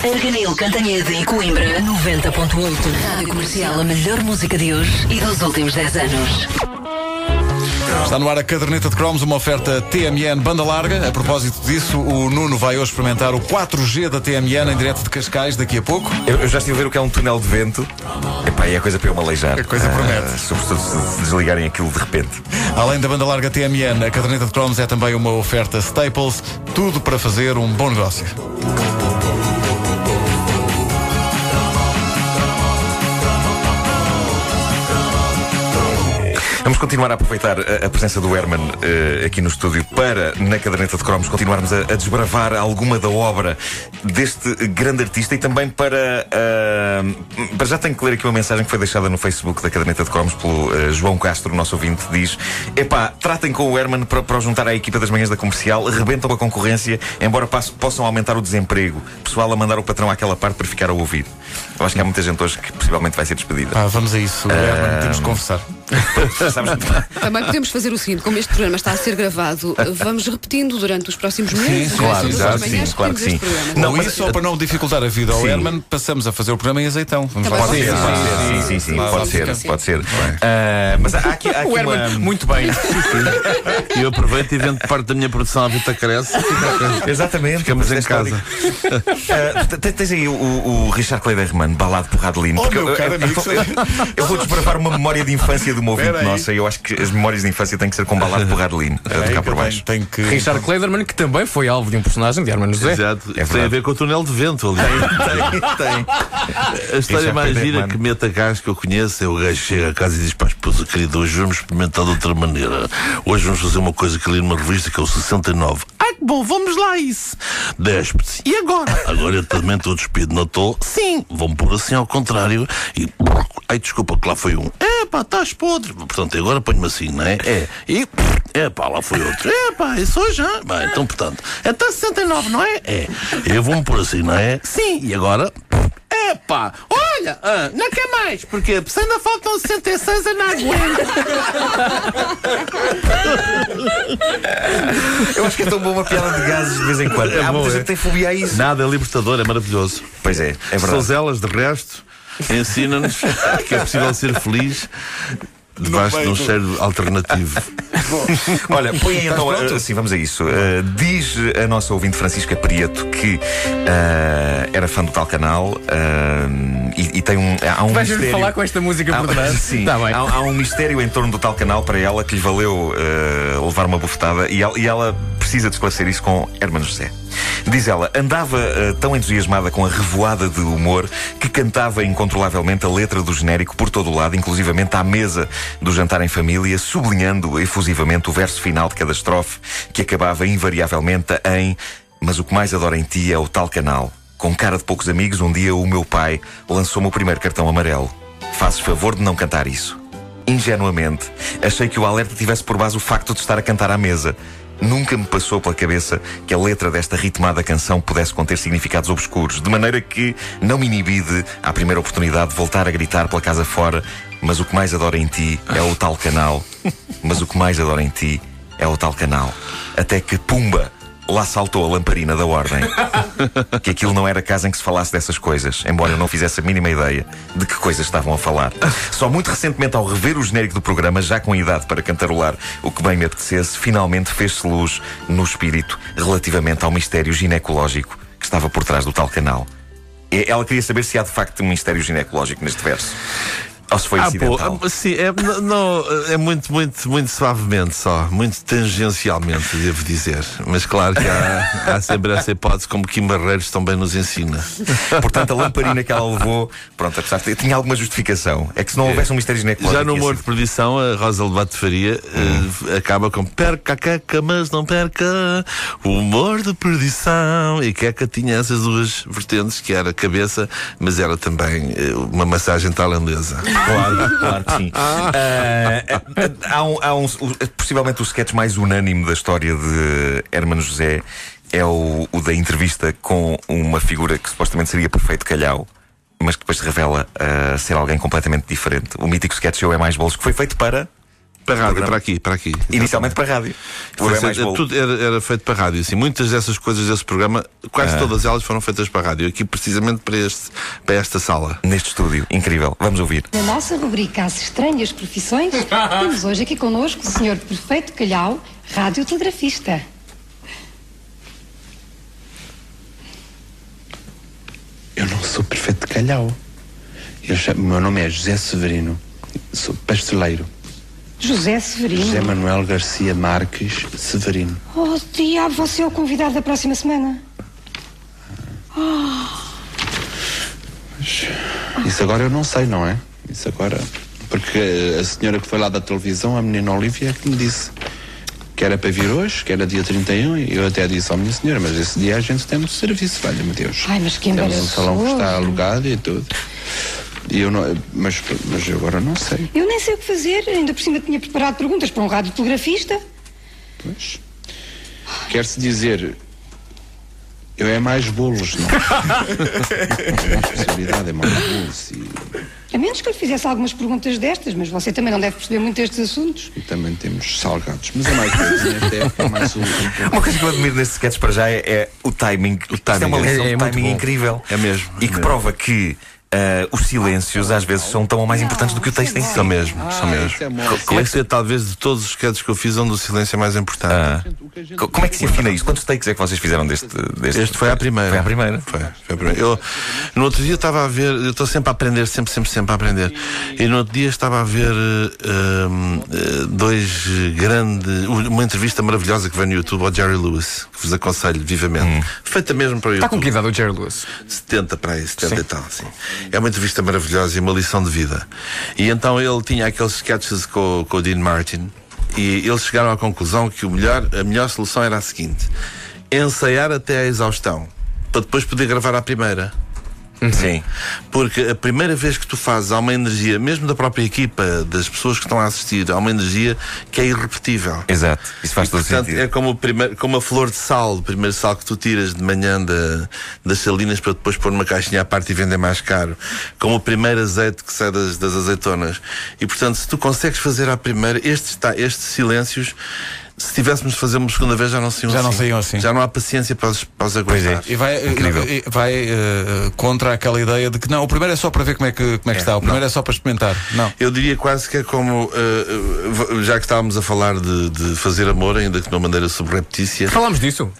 Arganil Cantanhede em Coimbra 90.8 Rádio Comercial, a melhor música de hoje e dos últimos 10 anos. Está no ar a caderneta de cromos, uma oferta TMN banda larga. A propósito disso, o Nuno vai hoje experimentar o 4G da TMN em direto de Cascais daqui a pouco. Eu, eu já estive a ver o que é um túnel de vento. Epá, e é coisa para eu me aleijar. A coisa promete. Ah, sobretudo se desligarem aquilo de repente. Além da banda larga TMN, a caderneta de cromos é também uma oferta Staples. Tudo para fazer um bom negócio. Vamos continuar a aproveitar a, a presença do Herman eh, aqui no estúdio para, na caderneta de cromos, continuarmos a, a desbravar alguma da obra deste grande artista e também para. ah, para já tenho que ler aqui uma mensagem que foi deixada no Facebook da caderneta de cromos pelo eh, João Castro, nosso ouvinte, diz: Epá, tratem com o Herman para, para juntar à equipa das manhãs da comercial, rebentam a concorrência, embora passo- possam aumentar o desemprego. Pessoal a mandar o patrão àquela parte para ficar a ouvir. Eu acho que há muita gente hoje que possivelmente vai ser despedida. Ah, vamos a isso, Herman, temos de conversar. Também podemos fazer o seguinte, como este programa está a ser gravado, vamos repetindo durante os próximos meses. claro, já, as manhãs sim, claro que sim. Não, mas- isso, só para não dificultar a vida ao Sim. Herman, passamos a fazer o programa em azeitão. Pode ser, Pode Sim, ser, sim, sim, sim, sim, pode ser, pode ser. Ah, mas há aqui, há aqui O Herman, uma... muito bem. E eu aproveito e vendo parte da minha produção à Vita Carece. Exatamente. Ficamos em casa. Ah, tens aí o, Richard Kleiderman, balado por Radelino. Oh, eu vou desbravar uma memória de infância de uma ouvinte nossa e eu acho que as memórias de infância têm que ser com balado por Radelino. A Aí tocar que por baixo. tenho que. Richard Kleiderman, que também foi alvo de um personagem de Herman José. Exato. É Tem a verdade. ver com o túnel de vento ali. Tem, tem. A história Richard mais gira que mete a gás que eu conheço é o gajo que chega a casa e diz para a esposa, querida, hoje vamos experimentar de outra maneira. Hoje vamos fazer uma coisa que ali numa revista que é o 69. Bom, vamos lá a isso. Despe-se. E agora? Agora eu também estou despido, não estou? Sim. Vamos pôr assim ao contrário e. Ai, desculpa, que lá foi um. É pá, estás podre. Portanto, agora ponho-me assim, não é? É. E. É pá, lá foi outro. É pá, isso hoje já. Bem, então, portanto, até 69, não é? É. Eu vou-me pôr assim, não é? Sim. E agora? Epá, olha, ah, não quer mais, porque se ainda faltam 66 eu não aguento. Eu acho que é tão boa uma piada de gases de vez em quando. Há bom, muita é. gente que tem fobia a isso. Nada, é libertador, é maravilhoso. Pois é, é São verdade. elas, de resto, ensina-nos que é possível ser feliz debaixo de um cheiro alternativo. Olha, põe aí então. Assim, vamos a isso. Uh, diz a nossa ouvinte Francisca Prieto que uh, era fã do tal canal uh, e, e tem um. Há um Vais-me mistério. falar com esta música por Há- trás? Sim, Tá bem. há, há um mistério em torno do tal canal para ela que lhe valeu uh, levar uma bufetada e ela, e ela precisa de esclarecer isso com Hermano José. Diz ela, andava uh, tão entusiasmada com a revoada de humor que cantava incontrolavelmente a letra do genérico por todo o lado, inclusivamente à mesa do jantar em família, sublinhando efusivamente o verso final de cada estrofe que acabava invariavelmente em Mas o que mais adoro em ti é o tal canal. Com cara de poucos amigos, um dia o meu pai lançou-me o primeiro cartão amarelo. Fazes favor de não cantar isso. Ingenuamente, achei que o alerta tivesse por base o facto de estar a cantar à mesa. Nunca me passou pela cabeça que a letra desta ritmada canção pudesse conter significados obscuros, de maneira que não me inibi de, à primeira oportunidade, voltar a gritar pela casa fora: Mas o que mais adoro em ti é o tal canal. Mas o que mais adoro em ti é o tal canal. Até que, pumba! Lá saltou a lamparina da ordem. Que aquilo não era casa em que se falasse dessas coisas, embora eu não fizesse a mínima ideia de que coisas estavam a falar. Só muito recentemente, ao rever o genérico do programa, já com idade para cantarolar o que bem me apetecesse, finalmente fez-se luz no espírito relativamente ao mistério ginecológico que estava por trás do tal canal. Ela queria saber se há de facto um mistério ginecológico neste verso. Ou se foi Ah, pô, acidental. ah, sim, é, não, é muito, muito, muito suavemente só, muito tangencialmente, devo dizer. Mas claro que há, há sempre essa hipótese, como Kim Barreiros também nos ensina. Portanto, a lamparina que ela levou, pronto, apesar de tinha alguma justificação. É que se não houvesse um mistério ginecológico. Já no ia humor ser- de perdição, a Rosa Levato Faria eh, acaba com perca a queca, mas não perca o humor de perdição. E queca tinha essas duas vertentes, que era a cabeça, mas era também eh, uma massagem tailandesa. Claro, claro que sim. Ah, há um, há um- o- possivelmente o sketch mais unânime da história de Hermano José é o, o da entrevista com uma figura que supostamente seria perfeito calhau. Mas que depois se revela ah, ser alguém completamente diferente. O mítico sketch Eu é mais bolos que foi feito para Para a rádio, programa. para aqui, para aqui. Inicialmente para a rádio. É Bolo. tudo era, era feito para a rádio. Assim, muitas dessas coisas desse programa, quase Ah. todas elas foram feitas para a rádio. Aqui precisamente para, este, para esta sala. Neste estúdio. Incrível. Vamos ouvir. Na nossa rubrica As Estranhas Profissões, temos hoje aqui connosco o Sr. Perfeito Calhau, radiotelegrafista. Eu não sou prefeito de Calhau. Eu chamo, meu nome é José Severino. Sou pasteleiro. José Severino. José Manuel Garcia Marques Severino. Oh, diabo, você é o convidado da próxima semana. Isso agora eu não sei, não é? Isso agora. Porque a senhora que foi lá da televisão, a menina Olivia, é que me disse que era para vir hoje, que era dia 31, e eu até disse, ó minha senhora, mas esse dia a gente tem muito serviço, valha-me Deus. Ai, mas que Temos um salão que está alugado e tudo. E eu não. Mas, mas agora não sei. Eu nem sei o que fazer, ainda por cima tinha preparado perguntas para um radiotelegrafista. Pois. Quer-se dizer. Eu é mais bolos, não? a minha especialidade é mais bolos e, A menos que eu lhe fizesse algumas perguntas destas, mas você também não deve perceber muito destes assuntos. e também temos salgados. Mas é mais coisa, até é mais o. Uma coisa que eu admiro nestes sketches para já é, é o timing. O Isto é uma timing. lição É- é timing bom. incrível. É mesmo, E é que mesmo. prova que ah, os silêncios às vezes são tão ou mais importantes do que o texto em si. São mesmo, são mesmo. isso é moça. Como é que talvez de todos os sketches que eu fiz, onde o silêncio é mais importante? Ah. Co- Como é que se afina isto? Quantos takes é que vocês fizeram deste? deste Este foi a primeira. Foi a primeira. Foi, foi a primeira. Eu, no outro dia estava a ver, eu estou sempre a aprender, sempre, sempre, sempre a aprender. E no outro dia estava a ver hum, eh, dois grandes. Uma entrevista maravilhosa que veio no YouTube ao Jerry Lewis, que vos aconselho vivamente. Feita mesmo para o YouTube. Está com que idade o Jerry Lewis? 70 para aí, 70 e tal, sim. É uma entrevista maravilhosa e uma lição de vida. E então ele tinha aqueles sketches com, com o Dean Martin e eles chegaram à conclusão que o melhor, a melhor solução era a seguinte: ensaiar até à exaustão, para depois poder gravar à primeira. Sim. Porque a primeira vez que tu fazes há uma energia, mesmo da própria equipa, das pessoas que estão a assistir, há uma energia que é irrepetível. Exato. Isso faz E, todo portanto, sentido. é como, o primeiro, como a flor de sal, o primeiro sal que tu tiras de manhã da, das salinas para depois pôr numa caixinha à parte e vender mais caro. Como o primeiro azeite que sai das, das azeitonas. E portanto, se tu consegues fazer à primeira, estes, tá, estes silêncios, se tivéssemos de fazer uma segunda vez, já não saíam Já assim. não saíam assim. Já não há paciência para os, para os aguentar. E vai, eh, Incrível. eh, vai eh, contra aquela ideia de que não, o primeiro é só para ver como é que, como é que está, o primeiro é só para experimentar. Não. Eu diria quase que é como, eh, já que estávamos a falar de, de fazer amor, ainda que de uma maneira subreptícia, Falámos disso?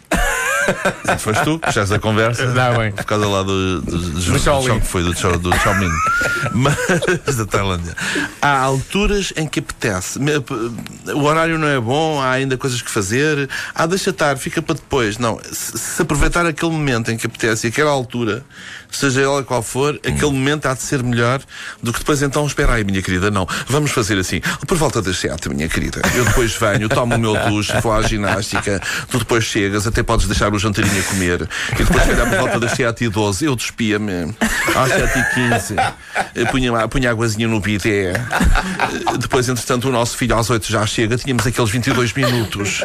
Foste tu que puxaste a conversa. Dá bem. Por causa lá do, do, do, do, do foi do, Chao- do Xiaomin. Mas da Tailândia. Há alturas em que apetece. O horário não é bom, há ainda coisas que fazer. Ah, deixa estar, fica para depois. Não, se, se aproveitar aquele momento em que apetece e aquela altura, seja ela qual for, aquele momento há de ser melhor do que depois então, espera aí, minha querida, não. Vamos fazer assim. Por volta das sete, minha querida. Eu depois venho, tomo o meu duche, vou à ginástica, tu depois chegas, até podes deixar o jantarinho a comer. E depois, se por volta das 7 e 12, eu despia-me. Às 7 e 15, eu punha, punha águazinha no bidé. Depois, entretanto, o nosso filho às 8 já chega, tínhamos aqueles 22 minutos.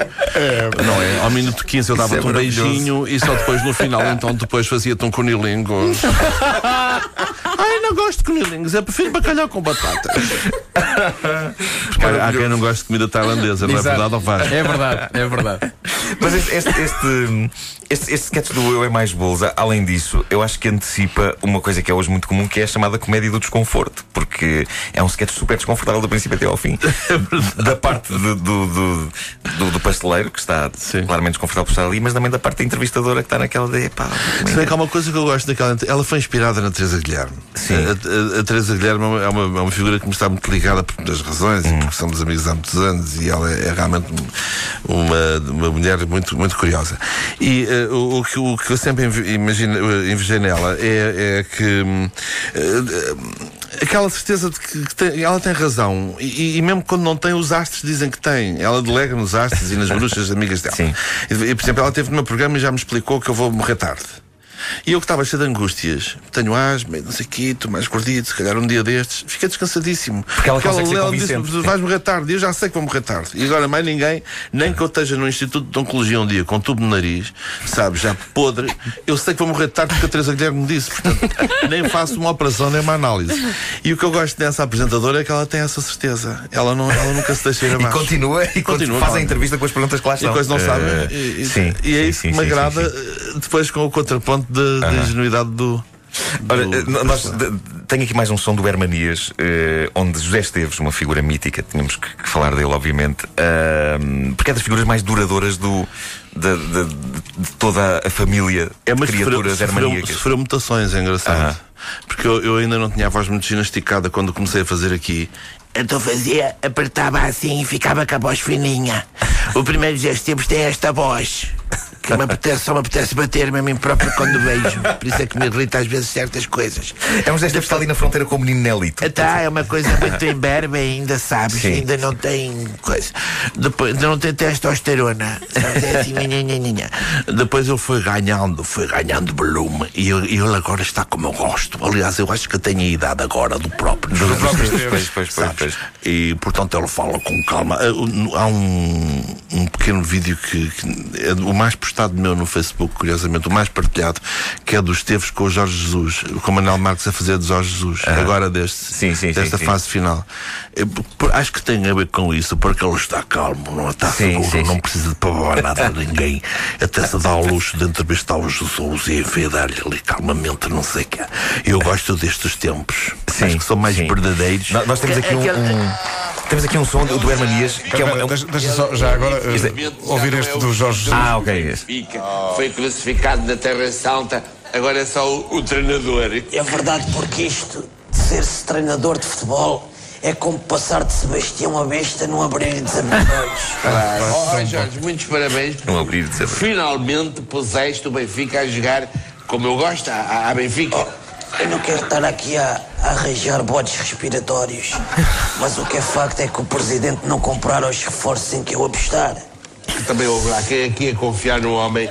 Não é? Ao minuto 15 eu dava-te é um beijinho e só depois no final, então, depois fazia-te um conilingo. Ai, não gosto de conilingos, eu prefiro bacalhau com batatas. Porque há, há quem não gosta de comida tailandesa, não é Exato. verdade ou faz? É verdade, é verdade. Mas este, este, este, este, este sketch do Eu é Mais Bolos, a- além disso, eu acho que antecipa uma coisa que é hoje muito comum, que é a chamada comédia do desconforto. Porque é um sketch super desconfortável do princípio até ao fim. da parte do, do, do, do- do pasteleiro, que está Sim. claramente desconfortável por estar ali, mas também da parte da entrevistadora que está naquela de pá. Se bem que há uma coisa que eu gosto daquela. Ela foi inspirada na Teresa Guilherme. Sim. A, a- a Teresa Guilherme é uma, é uma, é uma figura que me está muito ligada por muitas razões, Hum. e porque somos amigos há muitos anos e ela é realmente uma, uma mulher muito, muito curiosa. E eh, o, o que, o que eu sempre imagino, eh, invejei nela é, é que. eh, Aquela certeza de que, que tem- ela tem razão e, e mesmo quando não tem, os astros dizem que tem. Ela delega nos astros e nas bruxas amigas dela. Sim. E, e, por exemplo, ela teve no meu programa e já me explicou que eu vou morrer tarde. E eu que estava cheio de angústias, tenho asma, e não sei o quê, estou mais gordito, se calhar um dia destes, fiquei descansadíssimo. Porque ela consegue ser disse convincente. vais morrer tarde, e eu já sei que vou morrer tarde. E agora mais ninguém, nem que eu esteja no Instituto de Oncologia um dia com tubo no nariz, sabe, já podre, eu sei que vou morrer tarde porque a Teresa Guilherme me disse, portanto, nem faço uma operação nem uma análise. E o que eu gosto dessa apresentadora é que ela tem essa certeza. Ela, não, ela nunca se deixa ir E abaixo. continua e Continua, faz a entrevista com as perguntas que lá E estão. coisa não sabe. Eh, E, e- sim, e é sim, isso sim, que me sim, agrada, eh, depois com o contraponto da da ingenuidade do. Ora, do- eh, do nós, de- tenho aqui mais um som do Hermanias, eh, onde José Esteves, uma figura mítica, tínhamos que, que falar dele, obviamente, ahm, porque é das figuras mais duradouras do, da- da- de toda a família É, de criaturas sofreu, hermaníacas. sofreu mutações, é engraçado. Aham. Porque eu, eu ainda não tinha a voz muito ginasticada quando comecei a fazer aqui. Então fazia, apertava assim e ficava com a voz fininha. O primeiro gesto temos tem esta voz. Que me apetece, só me apetece bater-me a mim próprio quando vejo. Por isso é que me irrita às vezes certas coisas. É um Esteves que está ali na fronteira com o menino Nelito. Tá, é uma coisa muito imberbe ainda, sabes? Sim. Ainda não tem coisa. Depois, ainda não tem testosterona. Sabes? É assim, nha, nha, nha, nha. Depois ele foi ganhando, foi ganhando volume. E ele, agora está como eu gosto. Aliás, eu acho que tem a idade agora do próprio. Do próprio. Pois, pois, pois, pois. E portanto ele fala com calma. Ah, Há um, um pequeno vídeo que, que é o mais postado meu no Facebook, curiosamente, o mais partilhado, que é dos Esteves com o Jorge Jesus, com o Manuel Marques a fazer de Jorge Jesus, agora deste, Sim, sim, desta sim. fase final. Eu, por- acho que tem a ver com isso, porque ele está calmo, não está Sim, seguro, sim, não sim. precisa de pavor nada de ninguém, até se dá ao luxo de entrevistar o Jesus e enfedar-lhe ali calmamente, não sei o que. Eu gosto destes tempos. Sim, acho que são mais sim. verdadeiros. Nós, nós temos aqui um, um- temos aqui um som do, Hermanias que é, uma- é um- Deixa, deixa só já agora Isto ouvir este do Jorge Jesus. Ah, ok. Fica, foi crucificado na Terra Santa, agora é só o, o treinador. É verdade, porque isto de ser-se treinador de futebol é como passar de Sebastião a besta num abrir e desabridores. Claro. Oh, Jorge, muitos parabéns. Não abrir de saber. Finalmente puseste o Benfica a jogar como eu gosto, à, à Benfica. Eu não quero estar aqui a, a arranjar bodes respiratórios, mas o que é facto é que o presidente não compraram os reforços em que eu apostar. Também houve lá quem aqui a confiar no homem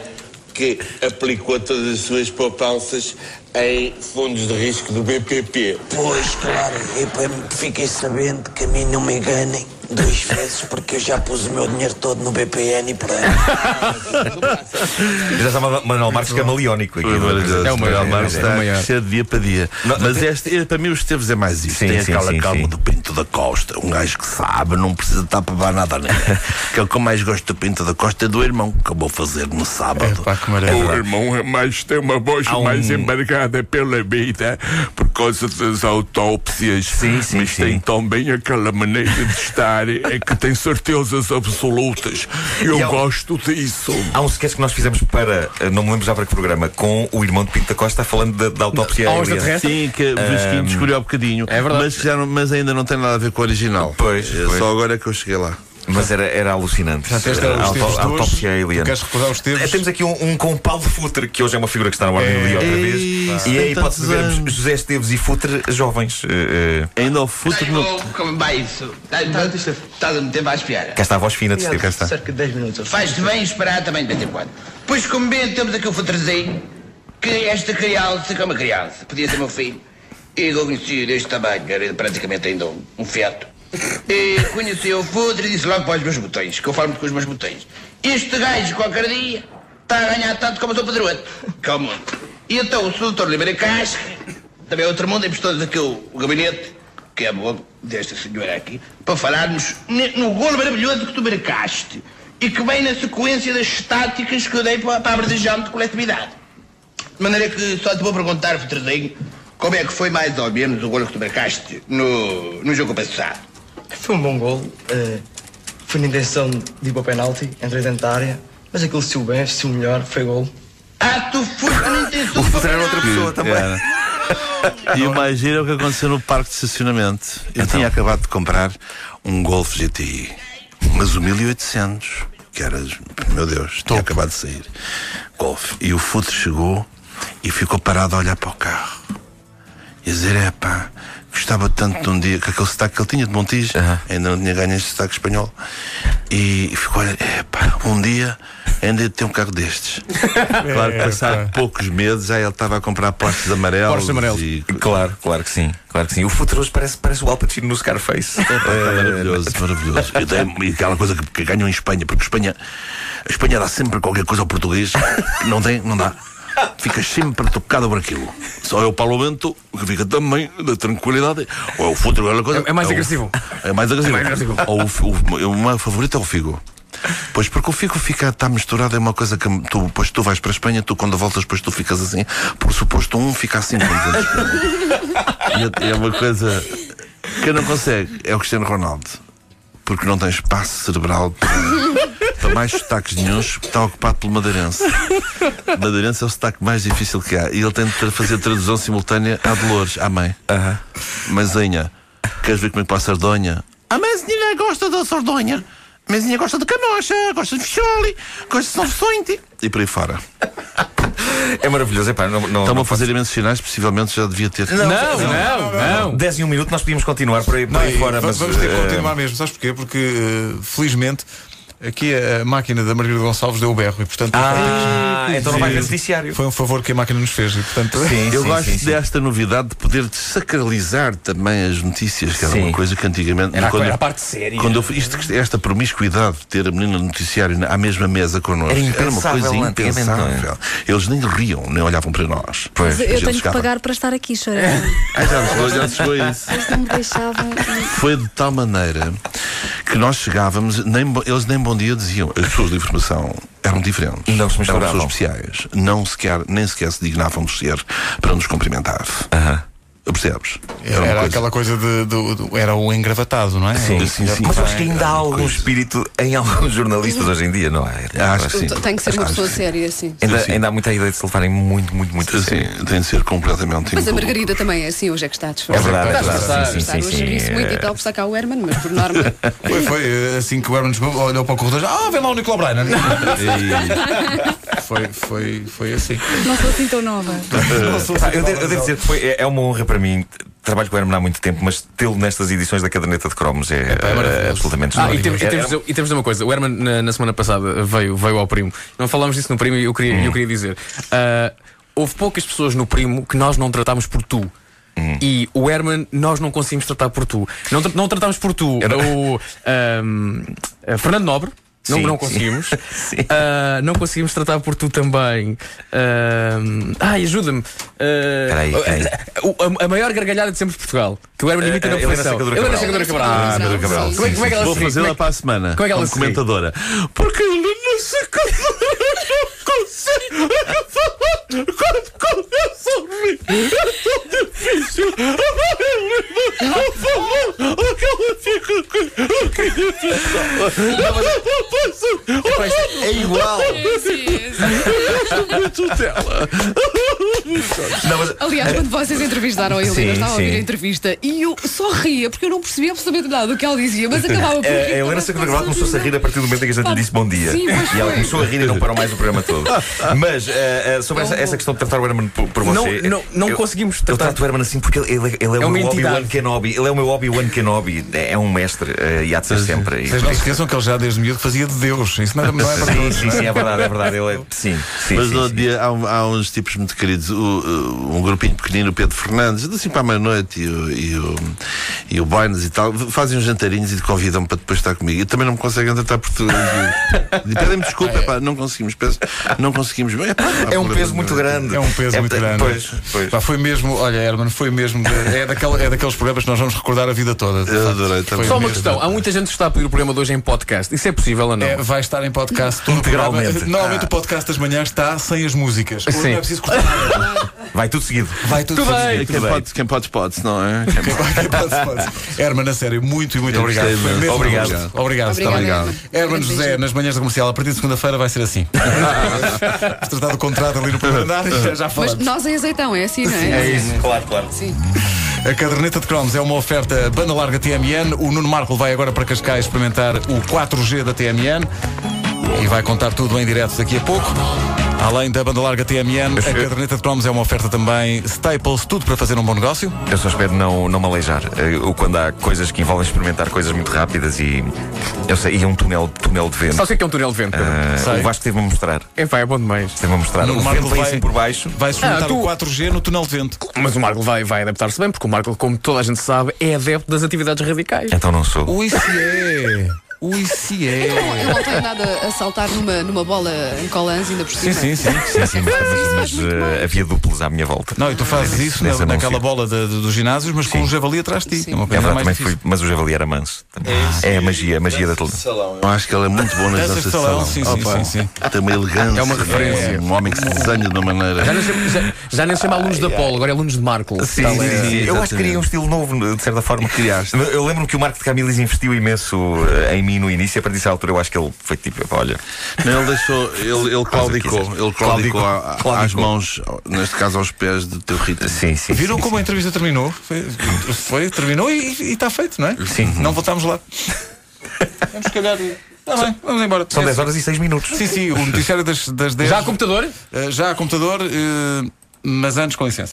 que aplicou todas as suas poupanças em fundos de risco do BPP. Pois, claro, e para fiquem sabendo que a mim não me enganem duas vezes, porque eu já pus o meu dinheiro todo no BPN e por aí. Já está Ma- Manuel Marques camaleónico aqui. Maravilhoso. É o maior, Manuel Marques é o está cheio de dia para dia. Não, Mas tem- este, este, para mim, os Esteves é mais isto. Sim, Tem sim, aquela sim, calma sim. do Pinto da Costa. Um gajo que sabe, não precisa estar para dar nada a ninguém. Aquele que eu mais gosto do Pinto da Costa é do irmão, que eu vou fazer no sábado. Pá, que maravilha. O irmão é mais, tem uma voz um- mais embargada pela vida por causa das autópsias. Sim, sim, Mas sim. tem também aquela maneira de estar é que tem certezas absolutas. Eu E há um- gosto disso. Há um sketch que nós fizemos para, eh, não me lembro já para que programa, com o irmão de Pinto da Costa falando da, da autópsia um extraterrestre? Sim, que o Vasquinho descobriu há bocadinho. É verdade. Mas, já não- mas ainda não tem nada a ver com o original. Pois, É pois. Só agora é que eu cheguei lá. Mas era, era alucinante. Portanto, este é o A auto- Esteves a de hoje. autópsia alien. Queres recordar os Eh, Esteves? Temos aqui um, um com Paulo Futre, que hoje é uma figura que está na ordem do dia outra vez. isso E aí pode-se anos. José Esteves e Futre jovens. eh, eh, Ainda o futuro no. Como vai isso? Estás a meter mais piar. cá está a voz fina de Esteves. Cerca de 10 minutos. Faz-te bem esperar também de vez em quando. Pois como bem temos aqui o futrezinho, que esta criança, que é uma criança, podia ser meu filho, e eu conheci deste tamanho, era praticamente ainda um, um feto. E conheci o futre e disse logo para os meus botões, que eu falo muito com os meus botões. Este gajo, qualquer dia, está a ganhar tanto como o seu. Calma. E então o Sr. Oliveira Casca, também outro mundo, emprestou-nos aqui o, gabinete, que é bom, desta senhora aqui, para falarmos no golo maravilhoso que tu marcaste e que vem na sequência das estáticas que eu dei para, para a verdejante de coletividade. De maneira que só te vou perguntar, Futrezinho, como é que foi mais ou menos o golo que tu marcaste no, no jogo passado? Foi um bom gol. eh, foi na intenção de ir para o penalti, entrei dentro da área, mas aquilo se bem, se melhor, foi gol. Ah, tu foste na intenção O Futre era outra pessoa também. Era. E o mais giro é o que aconteceu no parque de estacionamento. Eu tinha acabado de comprar um Golf GTI, mas o 1800, que era, meu Deus, tinha acabado de sair. Golf. E o Futre chegou e ficou parado a olhar para o carro. e a dizer: é pá, gostava tanto de um dia, com aquele sotaque que ele tinha de Montijo, ainda não tinha ganho este sotaque espanhol, e, e ficou: olha, é pá, um dia ainda de ter um carro destes. claro que passado poucos meses já ele estava a comprar Porsches amarelos. Porsches amarelos. E... Claro, claro que sim, claro que sim. O futuro hoje parece, parece o Al Pacino no Scarface. É, pá, maravilhoso, maravilhoso. E tem- E aquela coisa que, que ganham em Espanha, porque Espanha, a Espanha dá sempre qualquer coisa ao português que não tem, não dá. Ficas sempre tocado por aquilo. Só é o parlamento que fica também da tranquilidade. Ou é o futuro, aquela coisa. É- é mais o- agressivo. É mais agressivo. É mais agressivo. Ou o, o, o meu favorito é o Figo. Pois porque o Figo fica, está misturado, é uma coisa que tu, depois tu vais para a Espanha, tu quando voltas, depois tu ficas assim, por suposto um fica assim. E é- é uma coisa que não consegue, é o Cristiano Ronaldo. Porque não tem espaço cerebral para, para mais sotaques nenhuns, porque está ocupado pelo madeirense. Madeirense é o sotaque mais difícil que há. E ele tem de fazer tradução simultânea à Dolores, à mãe. Mãezinha, queres ver como é que passa a sardonha? A mãezinha gosta da sardonha. A mãezinha gosta de canocha, gosta de ficholi, gosta de São Vicente. E por aí fora. É maravilhoso, é pá, não, não, Estão não a fazer imensos sinais, possivelmente já devia ter. Não, não, não, 10 e 1 minuto nós podíamos continuar por aí, por Não, aí fora, va- mas. vamos ter que eh, continuar mesmo. Sabes porquê? Porque, eh, felizmente, aqui a, máquina da Margarida Gonçalves deu o berro e, portanto. Ah, então não vai haver noticiário. Foi um favor que a máquina nos fez e, portanto. Eu gosto desta novidade de poder sacralizar também as notícias, que era Sim. uma coisa que antigamente. Era quando, era a parte séria. Quando eu, isto, esta promiscuidade de ter a menina no noticiário na- à mesma mesa connosco Era uma impensável coisa não é? impensável. Eles nem riam, nem olhavam para nós. A eu tenho que pagar para estar aqui, chorando. Ah, já já chegou a isso. Eles não me deixavam. Foi de tal maneira que nós chegávamos, nem, eles nem bom dia diziam. As pessoas de informação eram diferentes. Não se eram pessoas especiais. Não sequer, nem sequer se dignavam de ser para nos cumprimentar. Percebes? Era, uma coisa- aquela coisa de, do- do- Era o engravatado, não é? Sim, sim, sim. Mas eu acho que ainda há algum espírito em alguns jornalistas hoje em dia, não é? Acho que sim. Tem que ser uma Acho pessoa sim. séria, assim. Ainda, Sim, sim. ainda há muita ideia de se levarem muito, muito, muito a Sim, sério. tem de ser completamente Mas a impúblico. Margarida também é assim, hoje é que está É disfarçada. verdade, é verdade. Sim, sim, Hoje sim, ri-se sim. muito e tal por sacar o Herman, mas por norma. Foi, foi eh, assim que o Herman olhou para o corredor ah, vem lá o Nicolau Breiner. foi, foi, foi assim. Não sou assim tão nova. Pá, eu, devo, dizer que é, é uma honra para mim. Trabalho com o Herman há muito tempo, mas tê-lo nestas edições da caderneta de cromos é, eh, absolutamente Ah, e e, É- temos, e temos de uma coisa, o Herman na, na semana passada veio, veio ao primo. Não falámos disso no primo e eu queria, Hum. eu queria dizer. ah, houve poucas pessoas no primo que nós não tratámos por tu. Hum. E o Herman nós não conseguimos tratar por tu. Não, tra- não tratámos por tu o ahm, ah, Fernando Nobre. Não, Sim, não conseguimos. Sim. Ah, não conseguimos tratar por tu também. Ahm, ai, ajuda-me. Peraí, o- a, a maior gargalhada de sempre de Portugal. Que o Herman imita na Eh, Helena perfeição. Helena Cabral. Secadora Cabral. Ah, Cabral. Como é, como é que ela Vou fazê-la é para a semana. como é que ela como se comentadora. Porque ele não se consigo quando começa a rir. É tão difícil. Por favor, aquela fica. É igual. Muito dela. Não, mas- Aliás, quando vocês entrevistaram a Helena, Sim, eu estava a ouvir sim. a entrevista e eu só ria porque eu não percebia absolutamente nada do que ela dizia, mas acabava por. A, a rir. Helena Secadora Cabral começou-se a rir a partir do momento em que a gente lhe disse bom dia. Sim, e ela começou a rir e não parou mais o programa todo. Mas eh, eh, sobre essa, essa questão de tratar o Herman por, por Não- você. não- não eu- conseguimos Eu tratar- trato o Herman assim porque ele, ele- ele é, o uma meu entidade. Obi-Wan Kenobi. Ele é o meu Obi-Wan Kenobi. É, é um mestre eh, e há de ser sempre. E Vocês por não se esqueçam que ele já desde miúdo fazia de Deus. Isso não, era, não é para Sim, todos. sim, sim, é verdade, é verdade. Ele é, sim, sim, Mas sim, no outro sim. dia há, um- há uns tipos muito queridos, o- um grupinho pequenino, o Pedro Fernandes, assim para a meia-noite, e o, e o, e o Boines e tal, fazem uns jantarinhos e te convidam para depois estar comigo. E também não me conseguem tratar português. E pedem-me desculpa, epá, não conseguimos, peço, não conseguimos. Epá, há É um peso muito grande. É um peso É, muito grande. Pois, pois. Pá, foi mesmo, olha, Herman, foi mesmo. é, daquela, é daqueles programas que nós vamos recordar a vida toda. Eu adorei Foi também. Só uma mesmo. questão, há muita gente que está a pedir o programa de hoje em podcast. Isso é possível ou não? É, vai estar em podcast todo o Integralmente. programa. Normalmente o podcast das manhãs está sem as músicas. Hoje Sim. Não é preciso cortar. Vai tudo seguido. Vai tudo Tudo bem. Quem pode, quem pode, pode, não é? Quem pode, quem pode, pode. Herman, a sério, muito e muito Eu obrigado. Obrigado. Obrigado. Obrigada, Obrigado. Herman. José, nas manhãs da comercial, a partir de segunda-feira vai ser assim. Vamos tratar do contrato ali no primeiro andar e já, já Mas falamos. nós em azeitão, é assim, não é? É isso, claro, claro. Sim. A caderneta de cromos é uma oferta banda larga TMN. O Nuno Marco vai agora para Cascais experimentar o 4G da TMN e vai contar tudo em direto daqui a pouco. Além da banda larga TMN, a caderneta de cromos é uma oferta também Staples, tudo para fazer um bom negócio. Eu só espero não, não me aleijar. Eh, ou quando há coisas que envolvem experimentar coisas muito rápidas e. Eu sei, e é um túnel, túnel de vento. Sabe o que é um túnel de vento? Sei. o Vasco teve-me a mostrar. É pá, é bom demais. Teve-me a mostrar. No o Marco vento vai- assim por baixo. Vai experimentar Ah, tu- o 4G no túnel de vento. Mas o Marco vai, vai adaptar-se bem, porque o Marco, como toda a gente sabe, é adepto das atividades radicais. Então não sou. Ui, se é. Ui, se é. Eu não tenho nada a saltar numa, numa bola em colãs ainda por cima. Sim, sim, sim. Sim, sim, mas, mas, mas, eh, havia duplos à minha volta. Não, e tu fazes isso na- naquela bola de- de- dos ginásios, mas com um javali atrás de ti. É uma É mais fui, mas o javali era manso. É, a magia, a magia da televisão. Eu acho que ele é muito bom nas Danças de de salão, sim, sim, sim, sim. Tem uma elegância. É uma referência. É um homem que se desenha de uma maneira. Já nem, se chama, já, já nem se chama alunos da Polo, agora é alunos de Marco. Sim, Tá sim, sim, sim. Eu acho que queria um estilo novo, de certa forma. Criaste. Eu lembro-me que o Marco de Camilis investiu imenso eh, em mim no início. A partir dessa altura, eu acho que ele foi tipo: olha, Não, ele deixou, ele, ele claudicou, ele claudicou, Claudicou. a- a- às Claudicou. mãos, neste caso aos pés do teu ritmo. sim, sim. Viram sim, como a entrevista terminou? Foi, foi, terminou e está feito, não é? Sim. Não voltámos lá. Vamos, se calhar. Está bem, vamos embora. São 10 horas e 6 minutos. Sim, sim, o noticiário das, das 10. Já há computador? Eh, já há computador, eh, mas antes, com licença.